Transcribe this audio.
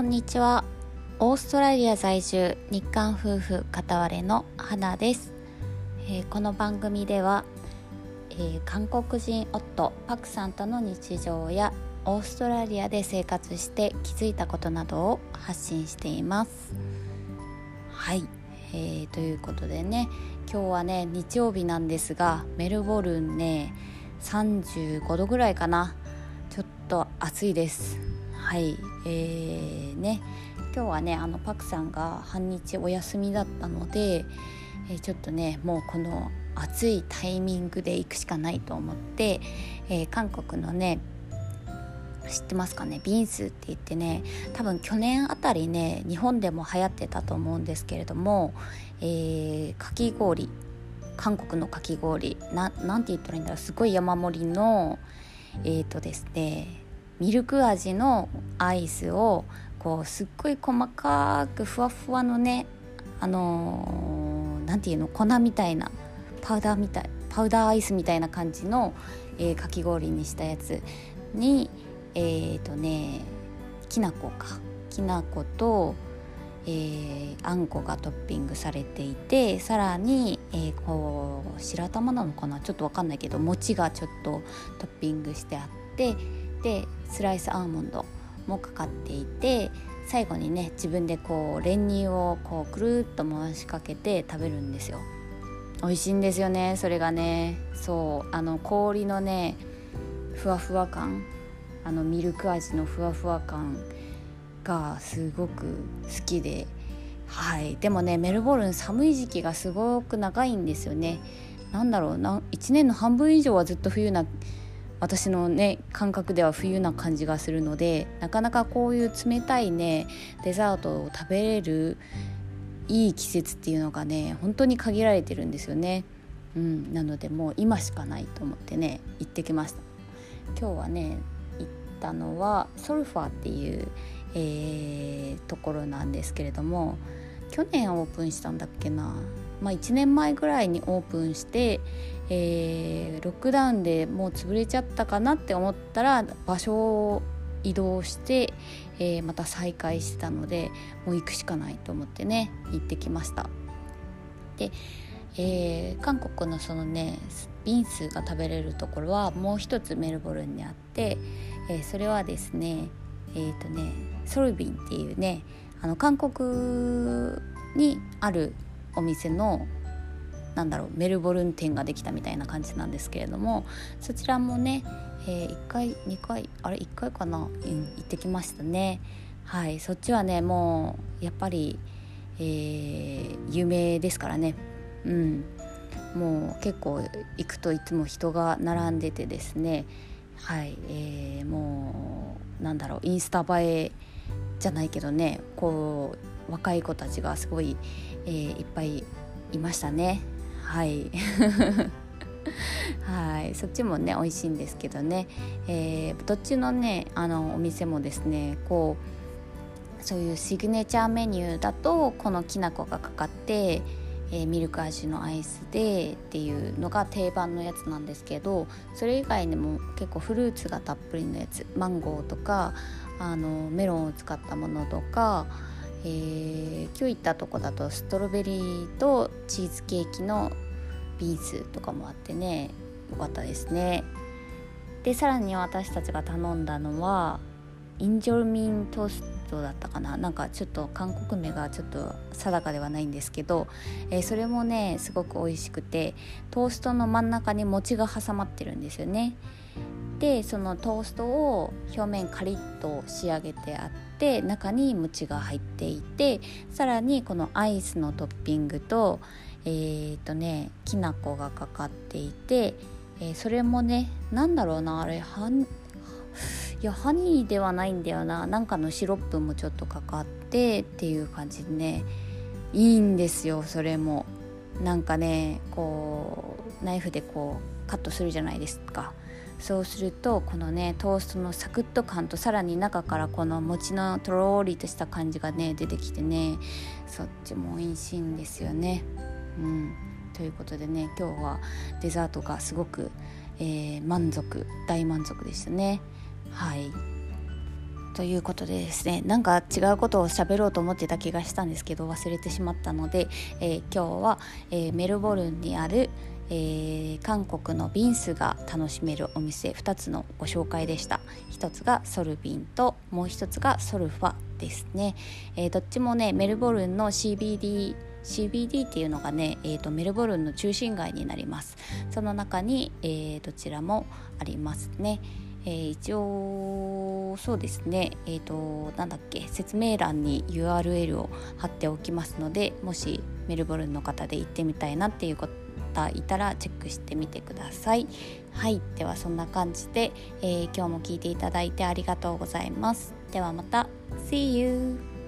こんにちは。オーストラリア在住日韓夫婦片割れの花です、えー、この番組では、えー、韓国人夫パクさんとの日常やオーストラリアで生活して気づいたことなどを発信しています。はい、えー、ということでね今日はね日曜日なんですがメルボルンね35度ぐらいかな。ちょっと暑いです。はいえーね、今日はねあのパクさんが半日お休みだったので、えー、ちょっとねもうこの暑いタイミングで行くしかないと思って、えー、韓国のね知ってますかねビンスって言ってね多分去年あたりね日本でも流行ってたと思うんですけれども、えー、かき氷韓国のかき氷ななんて言ったらいいんだろうすごい山盛りのえっ、ー、とですねミルク味のアイスをこうすっごい細かくふわふわのねあのー、ていうの粉みたいなパウダーみたいパウダーアイスみたいな感じの、えー、かき氷にしたやつにえっ、ー、とねきな粉か。きな粉と、えー、あんこがトッピングされていてさらに、えー、こう白玉なのかな？ちょっと分かんないけど餅がちょっとトッピングしてあってでスライスアーモンドもかかっていて最後にね自分でこう練乳をこうくるっと回しかけて食べるんですよ。美味しいんですよねそれがね。そうあの氷のねふわふわ感あのミルク味のふわふわ感がすごく好きではい。でもねメルボルン寒い時期がすごく長いんですよね。なんだろうな1年の半分以上はずっと冬な私のね感覚では冬な感じがするのでなかなかこういう冷たいねデザートを食べれるいい季節っていうのがね本当に限られてるんですよね。うん、なのでもう今しかないと思ってね行ってきました今日はね行ったのはソルファーっていう、えー、ところなんですけれども去年オープンしたんだっけなまあ、1年前ぐらいにオープンして、えー、ロックダウンでもう潰れちゃったかなって思ったら場所を移動して、えー、また再開してたのでもう行くしかないと思ってね行ってきました。で、えー、韓国のそのねビンスが食べれるところはもう一つメルボルンにあって、えー、それはですねえっ、ー、とねソルビンっていうねあの韓国にあるお店のなんだろうメルボルン店ができたみたいな感じなんですけれどもそちらもね、えー、1回2回あれ1回かな、うん、行ってきましたね。はいそっちはねもうやっぱり、えー、有名ですからね。うん。もう結構行くといつも人が並んでてですね。はい、えー、もうなんだろうインスタ映えじゃないけどねこう若い子たちがすごいえー、いっぱいいましたね。はい。はい。そっちもね美味しいんですけどね、えー、どっちのねあのお店もですねこうそういうシグネチャーメニューだとこのきな粉がかかって、えー、ミルク味のアイスでっていうのが定番のやつなんですけどそれ以外にも結構フルーツがたっぷりのやつマンゴーとかあのメロンを使ったものとかえー、今日行ったとこだとストロベリーとチーズケーキのビーズとかもあってねよかったですね。でさらに私たちが頼んだのはインジョルミントーストだったかな。なんかちょっと韓国名がちょっと定かではないんですけど、えー、それもねすごく美味しくてトーストの真ん中に餅が挟まってるんですよね。でそのトーストを表面カリッと仕上げてあって中に餅が入っていてさらにこのアイスのトッピングとえー、とねきな粉がかかっていて、えー、それもね何だろうなあれいやハニーではないんだよな。なんかのシロップもちょっとかかってっていう感じでねいいんですよそれも。なんかねこうナイフでこうカットするじゃないですか。そうするとこのねトーストのサクッと感とさらに中からこの餅のとろりとした感じがね出てきてねそっちも美味しいんですよね。うん、ということでね今日はデザートがすごく、えー、満足大満足でしたね。はいということでですねなんか違うことを喋ろうと思ってた気がしたんですけど忘れてしまったので、えー、今日は、えー、メルボルンにある、えー、韓国のビンスが楽しめるお店2つのご紹介でした。1つがソルビンともう1つがソルファですね、えー、どっちもねメルボルンの CBD CBD っていうのがね、えーと、メルボルンの中心街になります。その中に、えー、どちらもありますね、えー、一応そうですね。えっ、ー、となんだっけ説明欄に URL を貼っておきますのでもしメルボルンの方で行ってみたいなっていうこと方いたらチェックしてみてください。はい。ではそんな感じで、えー、今日も聞いていただいてありがとうございます。ではまた。See you!